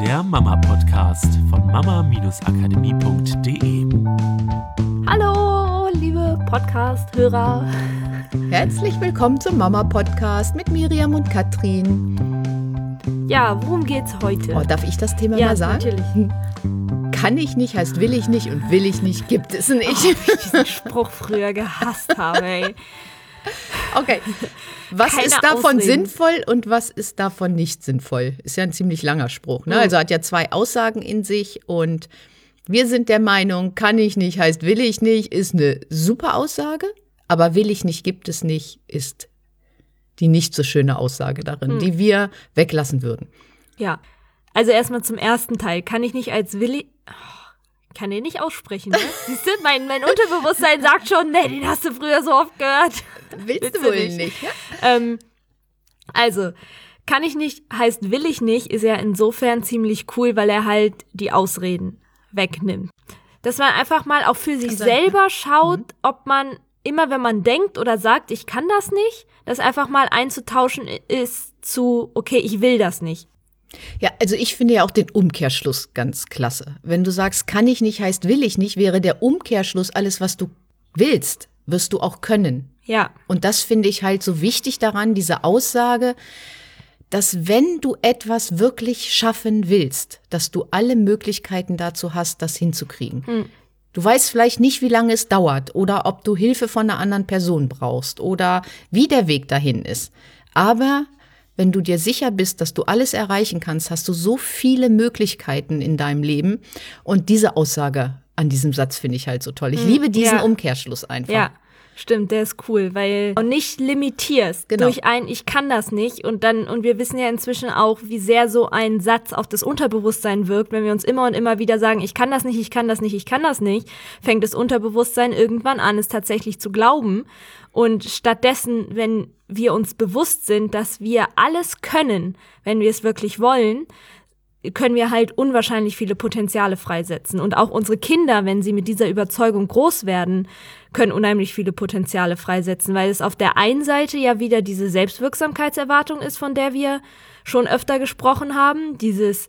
der Mama-Podcast von mama-akademie.de. Hallo, liebe Podcast-Hörer. Herzlich willkommen zum Mama-Podcast mit Miriam und Katrin. Ja, worum geht's heute? Oh, darf ich das Thema ja, mal sagen? natürlich. Kann ich nicht heißt will ich nicht und will ich nicht gibt es nicht. Oh, wie ich diesen Spruch früher gehasst habe, ey. Okay. Was Keine ist davon Ausreden. sinnvoll und was ist davon nicht sinnvoll? Ist ja ein ziemlich langer Spruch. Ne? Mhm. Also hat ja zwei Aussagen in sich und wir sind der Meinung, kann ich nicht heißt will ich nicht, ist eine super Aussage, aber will ich nicht gibt es nicht, ist die nicht so schöne Aussage darin, Mhm. die wir weglassen würden. Ja. Also erstmal zum ersten Teil. Kann ich nicht als Willi. Oh, kann den nicht aussprechen, ne? Siehst du, mein, mein Unterbewusstsein sagt schon, nee, den hast du früher so oft gehört. Willst, Willst du wohl nicht? nicht? ja? Ähm, also, kann ich nicht, heißt will ich nicht, ist ja insofern ziemlich cool, weil er halt die Ausreden wegnimmt. Dass man einfach mal auch für sich sein, selber schaut, ob man immer, wenn man denkt oder sagt, ich kann das nicht, das einfach mal einzutauschen ist zu, okay, ich will das nicht. Ja, also ich finde ja auch den Umkehrschluss ganz klasse. Wenn du sagst, kann ich nicht, heißt will ich nicht, wäre der Umkehrschluss alles, was du willst, wirst du auch können. Ja, Und das finde ich halt so wichtig daran, diese Aussage, dass wenn du etwas wirklich schaffen willst, dass du alle Möglichkeiten dazu hast, das hinzukriegen. Du weißt vielleicht nicht, wie lange es dauert oder ob du Hilfe von einer anderen Person brauchst oder wie der Weg dahin ist. Aber wenn du dir sicher bist, dass du alles erreichen kannst, hast du so viele Möglichkeiten in deinem Leben. Und diese Aussage an diesem Satz finde ich halt so toll. Ich liebe diesen ja. Umkehrschluss einfach. ja. Stimmt, der ist cool, weil du nicht limitierst Genau. durch ein Ich kann das nicht und dann und wir wissen ja inzwischen auch, wie sehr so ein Satz auf das Unterbewusstsein wirkt, wenn wir uns immer und immer wieder sagen, ich kann das nicht, ich kann das nicht, ich kann das nicht, fängt das Unterbewusstsein irgendwann an, es tatsächlich zu glauben und stattdessen, wenn wir uns bewusst sind, dass wir alles können, wenn wir es wirklich wollen, können wir halt unwahrscheinlich viele Potenziale freisetzen. Und auch unsere Kinder, wenn sie mit dieser Überzeugung groß werden, können unheimlich viele Potenziale freisetzen, weil es auf der einen Seite ja wieder diese Selbstwirksamkeitserwartung ist, von der wir schon öfter gesprochen haben. Dieses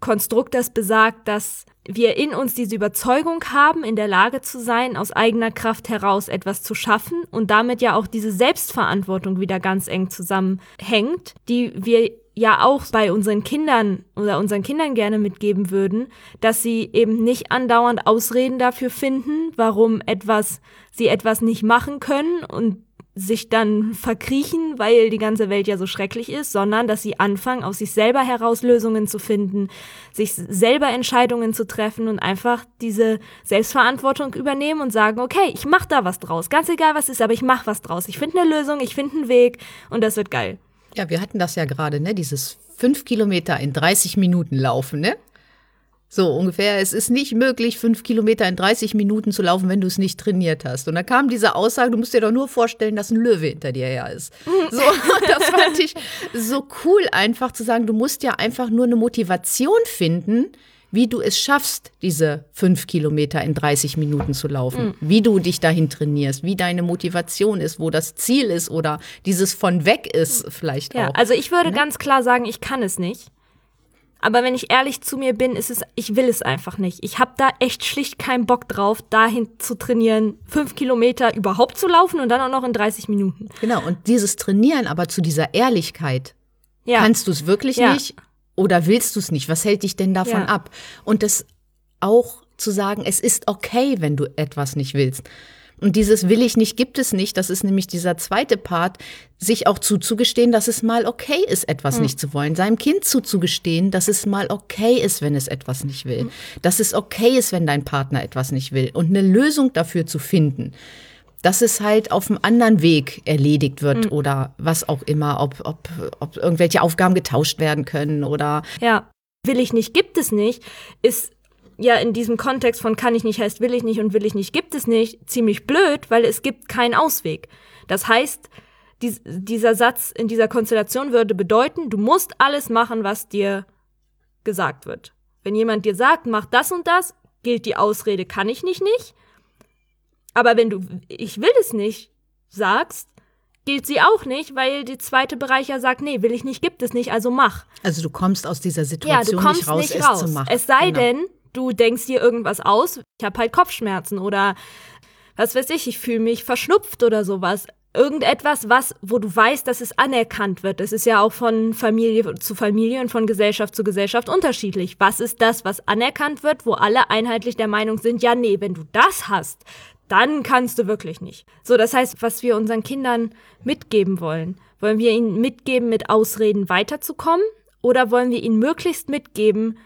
Konstrukt, das besagt, dass wir in uns diese Überzeugung haben, in der Lage zu sein, aus eigener Kraft heraus etwas zu schaffen und damit ja auch diese Selbstverantwortung wieder ganz eng zusammenhängt, die wir ja auch bei unseren Kindern oder unseren Kindern gerne mitgeben würden, dass sie eben nicht andauernd Ausreden dafür finden, warum etwas sie etwas nicht machen können und sich dann verkriechen, weil die ganze Welt ja so schrecklich ist, sondern dass sie anfangen, aus sich selber heraus Lösungen zu finden, sich selber Entscheidungen zu treffen und einfach diese Selbstverantwortung übernehmen und sagen, okay, ich mach da was draus, ganz egal was ist, aber ich mach was draus. Ich finde eine Lösung, ich finde einen Weg und das wird geil. Ja, wir hatten das ja gerade, ne? Dieses fünf Kilometer in 30 Minuten laufen, ne? So ungefähr. Es ist nicht möglich, fünf Kilometer in 30 Minuten zu laufen, wenn du es nicht trainiert hast. Und da kam diese Aussage, du musst dir doch nur vorstellen, dass ein Löwe hinter dir her ist. So, das fand ich so cool, einfach zu sagen, du musst ja einfach nur eine Motivation finden, wie du es schaffst, diese fünf Kilometer in 30 Minuten zu laufen, wie du dich dahin trainierst, wie deine Motivation ist, wo das Ziel ist oder dieses von weg ist vielleicht Ja, auch. also ich würde ganz klar sagen, ich kann es nicht. Aber wenn ich ehrlich zu mir bin, ist es, ich will es einfach nicht. Ich habe da echt schlicht keinen Bock drauf, dahin zu trainieren, fünf Kilometer überhaupt zu laufen und dann auch noch in 30 Minuten. Genau, und dieses Trainieren aber zu dieser Ehrlichkeit, Ja, kannst du es wirklich Ja. nicht oder willst du es nicht? Was hält dich denn davon Ja. ab? Und das auch zu sagen, es ist okay, wenn du etwas nicht willst. Und dieses will ich nicht, gibt es nicht, das ist nämlich dieser zweite Part, sich auch zuzugestehen, dass es mal okay ist, etwas Hm. nicht zu wollen. Seinem Kind zuzugestehen, dass es mal okay ist, wenn es etwas nicht will. Dass es okay ist, wenn dein Partner etwas nicht will. Und eine Lösung dafür zu finden. Dass es halt auf einem anderen Weg erledigt wird Hm. oder was auch immer, ob, ob, ob irgendwelche Aufgaben getauscht werden können oder ja. Will ich nicht, gibt es nicht, ist ja in diesem Kontext von kann ich nicht heißt will ich nicht und will ich nicht gibt es nicht ziemlich blöd, weil es gibt keinen Ausweg. Das heißt, dies, dieser Satz in dieser Konstellation würde bedeuten, du musst alles machen, was dir gesagt wird. Wenn jemand dir sagt, mach das und das, gilt die Ausrede kann ich nicht nicht. Aber wenn du ich will es nicht sagst, gilt sie auch nicht, weil die zweite Bereich ja sagt, nee, will ich nicht, gibt es nicht, also mach. Also du kommst aus dieser Ja, Situation du kommst nicht raus, nicht es raus. zu machen. Es sei Genau. denn, du denkst dir irgendwas aus, ich habe halt Kopfschmerzen oder was weiß ich, ich fühle mich verschnupft oder sowas. Irgendetwas, was, wo du weißt, dass es anerkannt wird. Das ist ja auch von Familie zu Familie und von Gesellschaft zu Gesellschaft unterschiedlich. Was ist das, was anerkannt wird, wo alle einheitlich der Meinung sind, ja, nee, wenn du das hast, dann kannst du wirklich nicht. So, das heißt, was wir unseren Kindern mitgeben wollen, wollen wir ihnen mitgeben, mit Ausreden weiterzukommen oder wollen wir ihnen möglichst mitgeben,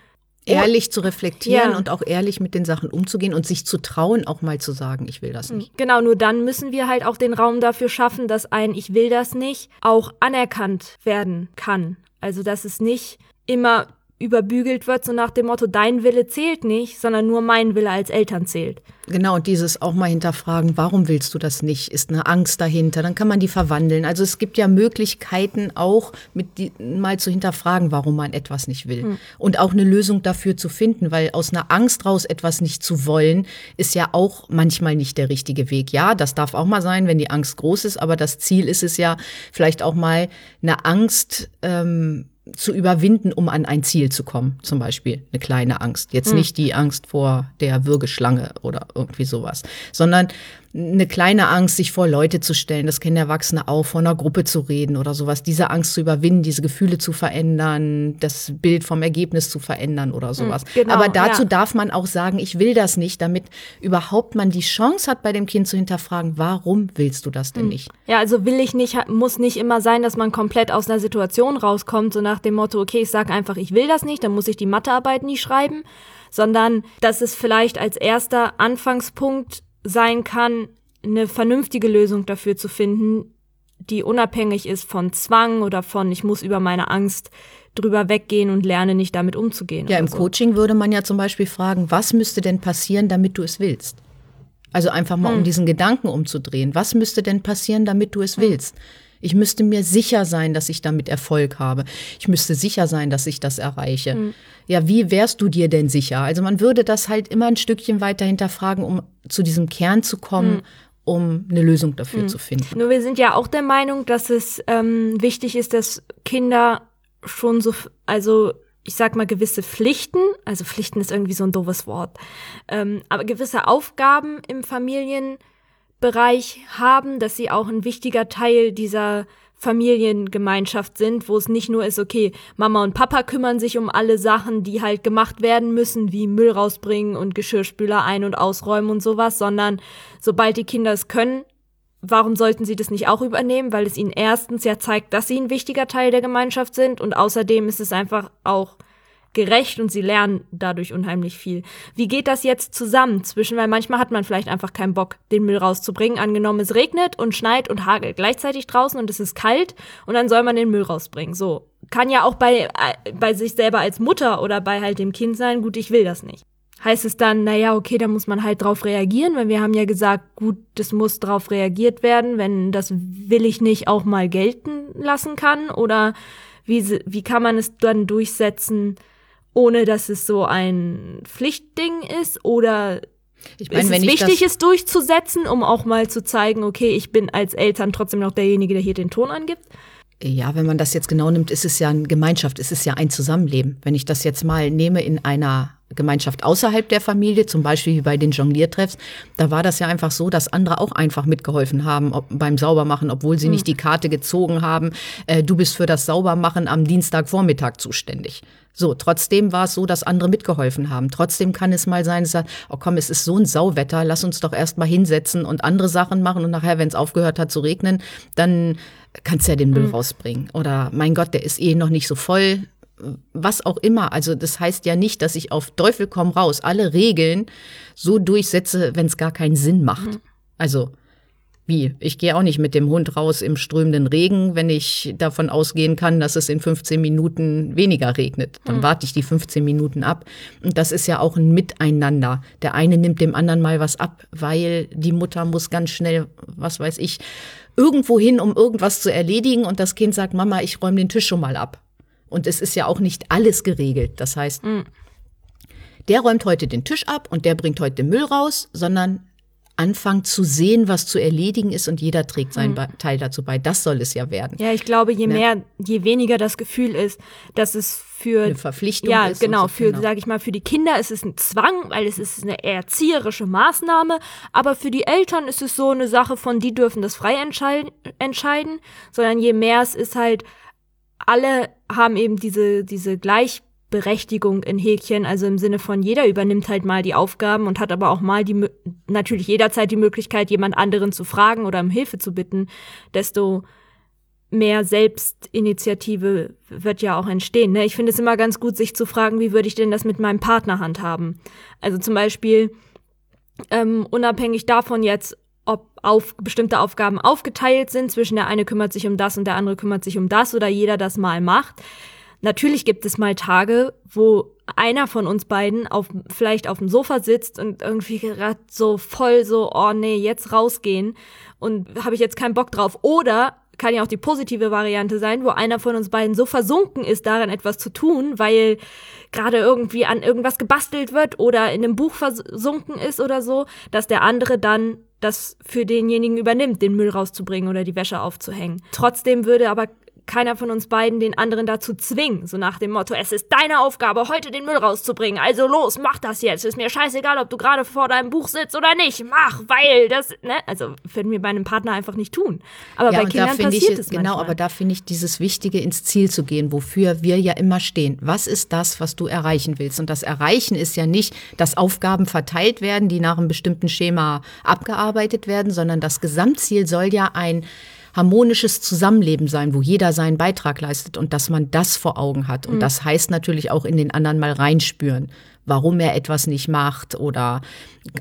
Ehrlich zu reflektieren Ja. und auch ehrlich mit den Sachen umzugehen und sich zu trauen, auch mal zu sagen, ich will das nicht. Genau, nur dann müssen wir halt auch den Raum dafür schaffen, dass ein Ich will das nicht auch anerkannt werden kann. Also, dass es nicht immer überbügelt wird, so nach dem Motto, dein Wille zählt nicht, sondern nur mein Wille als Eltern zählt. Genau, und dieses auch mal hinterfragen, warum willst du das nicht? Ist eine Angst dahinter? Dann kann man die verwandeln. Also es gibt ja Möglichkeiten auch mit die, mal zu hinterfragen, warum man etwas nicht will. Und auch eine Lösung dafür zu finden, weil aus einer Angst raus etwas nicht zu wollen, ist ja auch manchmal nicht der richtige Weg. Ja, das darf auch mal sein, wenn die Angst groß ist, aber das Ziel ist es ja, vielleicht auch mal eine Angst ähm, zu überwinden, um an ein Ziel zu kommen. Zum Beispiel eine kleine Angst. Jetzt nicht die Angst vor der Würgeschlange oder irgendwie sowas, sondern eine kleine Angst, sich vor Leute zu stellen. Das kennen Erwachsene auch, vor einer Gruppe zu reden oder sowas. Diese Angst zu überwinden, diese Gefühle zu verändern, das Bild vom Ergebnis zu verändern oder sowas. genau, Aber dazu ja. darf man auch sagen, ich will das nicht, damit überhaupt man die Chance hat, bei dem Kind zu hinterfragen, warum willst du das denn nicht? Ja, also will ich nicht, muss nicht immer sein, dass man komplett aus einer Situation rauskommt, so nach dem Motto, okay, ich sage einfach, ich will das nicht, dann muss ich die Mathearbeit nie schreiben, sondern dass es vielleicht als erster Anfangspunkt sein kann, eine vernünftige Lösung dafür zu finden, die unabhängig ist von Zwang oder von, ich muss über meine Angst drüber weggehen und lerne nicht damit umzugehen. Ja, im so. Coaching würde man ja zum Beispiel fragen, was müsste denn passieren, damit du es willst? Also einfach mal, um diesen Gedanken umzudrehen. Was müsste denn passieren, damit du es willst? Ich müsste mir sicher sein, dass ich damit Erfolg habe. Ich müsste sicher sein, dass ich das erreiche. Ja, wie wärst du dir denn sicher? Also man würde das halt immer ein Stückchen weiter hinterfragen, um zu diesem Kern zu kommen, um eine Lösung dafür zu finden. Nur wir sind ja auch der Meinung, dass es ähm, wichtig ist, dass Kinder schon so, also ich sag mal gewisse Pflichten, also Pflichten ist irgendwie so ein doofes Wort, ähm, aber gewisse Aufgaben im Familienbereich haben, dass sie auch ein wichtiger Teil dieser Familiengemeinschaft sind, wo es nicht nur ist, okay, Mama und Papa kümmern sich um alle Sachen, die halt gemacht werden müssen, wie Müll rausbringen und Geschirrspüler ein- und ausräumen und sowas, sondern sobald die Kinder es können, warum sollten sie das nicht auch übernehmen? Weil es ihnen erstens ja zeigt, dass sie ein wichtiger Teil der Gemeinschaft sind und außerdem ist es einfach auch gerecht und sie lernen dadurch unheimlich viel. Wie geht das jetzt zusammen zwischen, weil manchmal hat man vielleicht einfach keinen Bock, den Müll rauszubringen. Angenommen, es regnet und schneit und hagelt gleichzeitig draußen und es ist kalt und dann soll man den Müll rausbringen. So. Kann ja auch bei, äh, bei sich selber als Mutter oder bei halt dem Kind sein, gut, ich will das nicht. Heißt es dann, naja, okay, da muss man halt drauf reagieren, weil wir haben ja gesagt, gut, das muss drauf reagiert werden, wenn das will ich nicht auch mal gelten lassen kann? Oder wie, wie kann man es dann durchsetzen, ohne dass es so ein Pflichtding ist? Oder Ich ist es wichtig, es durchzusetzen, um auch mal zu zeigen, okay, ich bin als Eltern trotzdem noch derjenige, der hier den Ton angibt? Ja, wenn man das jetzt genau nimmt, ist es ja eine Gemeinschaft, ist es ja ein Zusammenleben. Wenn ich das jetzt mal nehme in einer Gemeinschaft außerhalb der Familie, zum Beispiel wie bei den Jongliertreffs, da war das ja einfach so, dass andere auch einfach mitgeholfen haben ob, beim Saubermachen, obwohl sie nicht die Karte gezogen haben. Äh, du bist für das Saubermachen am Dienstagvormittag zuständig. So, trotzdem war es so, dass andere mitgeholfen haben. Trotzdem kann es mal sein, dass sagt, oh komm, es ist so ein Sauwetter, lass uns doch erst mal hinsetzen und andere Sachen machen und nachher, wenn es aufgehört hat zu regnen, dann kannst du ja den Müll rausbringen. Oder mein Gott, der ist eh noch nicht so voll. Was auch immer. Also das heißt ja nicht, dass ich auf Teufel komm raus alle Regeln so durchsetze, wenn es gar keinen Sinn macht. Also wie? Ich gehe auch nicht mit dem Hund raus im strömenden Regen, wenn ich davon ausgehen kann, dass es in 15 Minuten weniger regnet. Dann warte ich die 15 Minuten ab. Und das ist ja auch ein Miteinander. Der eine nimmt dem anderen mal was ab, weil die Mutter muss ganz schnell, was weiß ich, irgendwo hin, um irgendwas zu erledigen. Und das Kind sagt, Mama, ich räume den Tisch schon mal ab. Und es ist ja auch nicht alles geregelt. Das heißt, der räumt heute den Tisch ab und der bringt heute den Müll raus, sondern anfangen zu sehen, was zu erledigen ist und jeder trägt seinen mhm. Teil dazu bei. Das soll es ja werden. Ja, ich glaube, je ne? mehr, je weniger das Gefühl ist, dass es für eine Verpflichtung ja, ist. Ja, genau, so, für, genau. sage ich mal, für die Kinder ist es ein Zwang, weil es ist eine erzieherische Maßnahme, aber für die Eltern ist es so eine Sache von, die dürfen das frei entscheiden, entscheiden sondern je mehr es ist halt, alle haben eben diese, diese gleich Berechtigung in Häkchen, also im Sinne von jeder übernimmt halt mal die Aufgaben und hat aber auch mal die natürlich jederzeit die Möglichkeit, jemand anderen zu fragen oder um Hilfe zu bitten, desto mehr Selbstinitiative wird ja auch entstehen. Ne? Ich finde es immer ganz gut, sich zu fragen, wie würde ich denn das mit meinem Partner handhaben? Also zum Beispiel ähm, unabhängig davon jetzt, ob auf bestimmte Aufgaben aufgeteilt sind, zwischen der eine kümmert sich um das und der andere kümmert sich um das oder jeder das mal macht Natürlich gibt es mal Tage, wo einer von uns beiden auf, vielleicht auf dem Sofa sitzt und irgendwie gerade so voll so, oh nee, jetzt rausgehen und habe ich jetzt keinen Bock drauf. Oder kann ja auch die positive Variante sein, wo einer von uns beiden so versunken ist, daran etwas zu tun, weil gerade irgendwie an irgendwas gebastelt wird oder in einem Buch versunken ist oder so, dass der andere dann das für denjenigen übernimmt, den Müll rauszubringen oder die Wäsche aufzuhängen. Trotzdem würde aber keiner von uns beiden den anderen dazu zwingen, so nach dem Motto, es ist deine Aufgabe, heute den Müll rauszubringen, also los, mach das jetzt, ist mir scheißegal, ob du gerade vor deinem Buch sitzt oder nicht, mach, weil das, ne, also würden wir bei einem Partner einfach nicht tun. Aber ja, bei Kindern passiert ich, es Genau, manchmal. aber da finde ich dieses Wichtige, ins Ziel zu gehen, wofür wir ja immer stehen. Was ist das, was du erreichen willst? Und das Erreichen ist ja nicht, dass Aufgaben verteilt werden, die nach einem bestimmten Schema abgearbeitet werden, sondern das Gesamtziel soll ja ein harmonisches Zusammenleben sein, wo jeder seinen Beitrag leistet und dass man das vor Augen hat. Und mhm. das heißt natürlich auch in den anderen mal reinspüren, warum er etwas nicht macht oder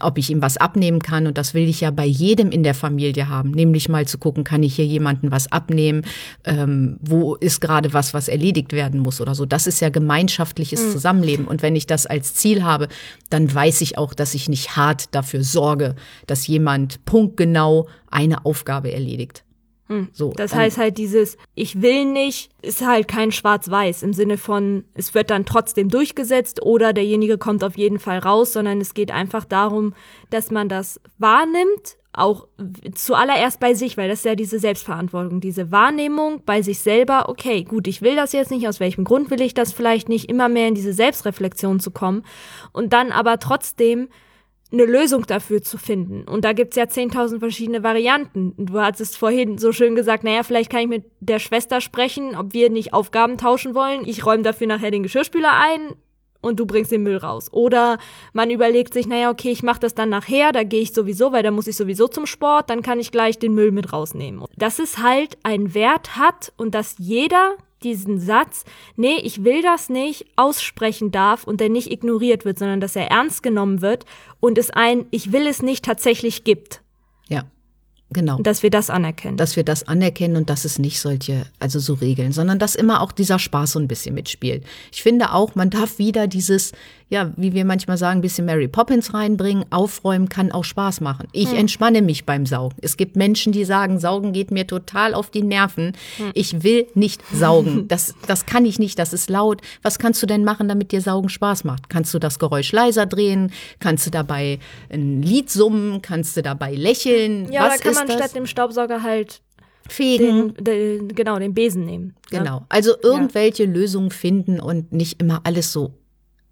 ob ich ihm was abnehmen kann. Und das will ich ja bei jedem in der Familie haben, nämlich mal zu gucken, kann ich hier jemanden was abnehmen, ähm, wo ist gerade was, was erledigt werden muss oder so. Das ist ja gemeinschaftliches mhm. Zusammenleben. Und wenn ich das als Ziel habe, dann weiß ich auch, dass ich nicht hart dafür sorge, dass jemand punktgenau eine Aufgabe erledigt. Hm. So, das heißt halt dieses Ich will nicht ist halt kein Schwarz-Weiß im Sinne von es wird dann trotzdem durchgesetzt oder derjenige kommt auf jeden Fall raus, sondern es geht einfach darum, dass man das wahrnimmt, auch zuallererst bei sich, weil das ist ja diese Selbstverantwortung, diese Wahrnehmung bei sich selber, okay, gut, ich will das jetzt nicht, aus welchem Grund will ich das vielleicht nicht, immer mehr in diese Selbstreflexion zu kommen und dann aber trotzdem eine Lösung dafür zu finden. Und da gibt's ja 10.000 verschiedene Varianten. Du hattest vorhin so schön gesagt, naja, vielleicht kann ich mit der Schwester sprechen, ob wir nicht Aufgaben tauschen wollen. Ich räume dafür nachher den Geschirrspüler ein und du bringst den Müll raus. Oder man überlegt sich, naja, okay, ich mache das dann nachher, da gehe ich sowieso, weil da muss ich sowieso zum Sport, dann kann ich gleich den Müll mit rausnehmen. Dass es halt einen Wert hat und dass jeder diesen Satz, nee, ich will das nicht, aussprechen darf und der nicht ignoriert wird, sondern dass er ernst genommen wird und es ein Ich will es nicht tatsächlich gibt. Genau. Dass wir das anerkennen. Dass wir das anerkennen und dass es nicht solche, also so Regeln, sondern dass immer auch dieser Spaß so ein bisschen mitspielt. Ich finde auch, man darf wieder dieses, ja, wie wir manchmal sagen, ein bisschen Mary Poppins reinbringen. Aufräumen kann auch Spaß machen. Ich hm. entspanne mich beim Saugen. Es gibt Menschen, die sagen, Saugen geht mir total auf die Nerven. Hm. Ich will nicht saugen. Das, das kann ich nicht, das ist laut. Was kannst du denn machen, damit dir Saugen Spaß macht? Kannst du das Geräusch leiser drehen? Kannst du dabei ein Lied summen? Kannst du dabei lächeln? Ja, Was da kann man das? statt dem Staubsauger halt fegen. Den, den, genau, den Besen nehmen. Genau. Also irgendwelche ja. Lösungen finden und nicht immer alles so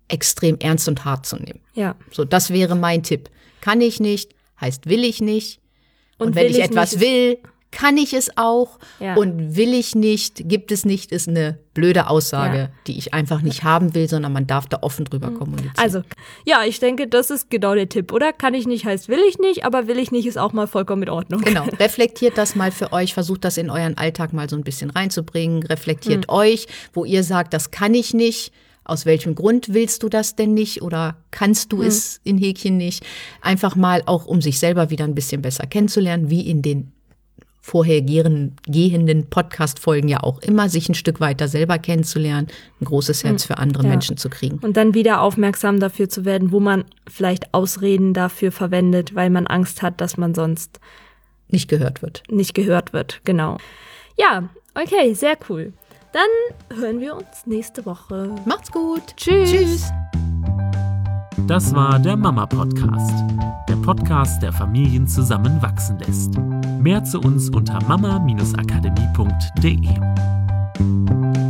extrem ernst und hart zu nehmen. Ja. So, das wäre mein Tipp. Kann ich nicht, heißt will ich nicht. Und, und wenn ich, ich etwas will, kann ich es auch. Ja. Und will ich nicht, gibt es nicht, ist eine blöde Aussage, ja. die ich einfach nicht haben will, sondern man darf da offen drüber mhm. kommunizieren. Also, ja, ich denke, das ist genau der Tipp, oder? Kann ich nicht, heißt will ich nicht, aber will ich nicht, ist auch mal vollkommen in Ordnung. Genau. Reflektiert das mal für euch, versucht das in euren Alltag mal so ein bisschen reinzubringen. Reflektiert mhm. euch, wo ihr sagt, das kann ich nicht aus welchem Grund willst du das denn nicht oder kannst du mhm. es in Häkchen nicht? Einfach mal auch, um sich selber wieder ein bisschen besser kennenzulernen, wie in den vorhergehenden Podcast-Folgen ja auch immer, sich ein Stück weiter selber kennenzulernen, ein großes Herz für andere ja. Menschen zu kriegen. Und dann wieder aufmerksam dafür zu werden, wo man vielleicht Ausreden dafür verwendet, weil man Angst hat, dass man sonst nicht gehört wird. Nicht gehört wird, genau. Ja, okay, sehr cool. Dann hören wir uns nächste Woche. Macht's gut. Tschüss. Tschüss. Das war der Mama Podcast. Der Podcast, der Familien zusammenwachsen lässt. Mehr zu uns unter mama-akademie.de.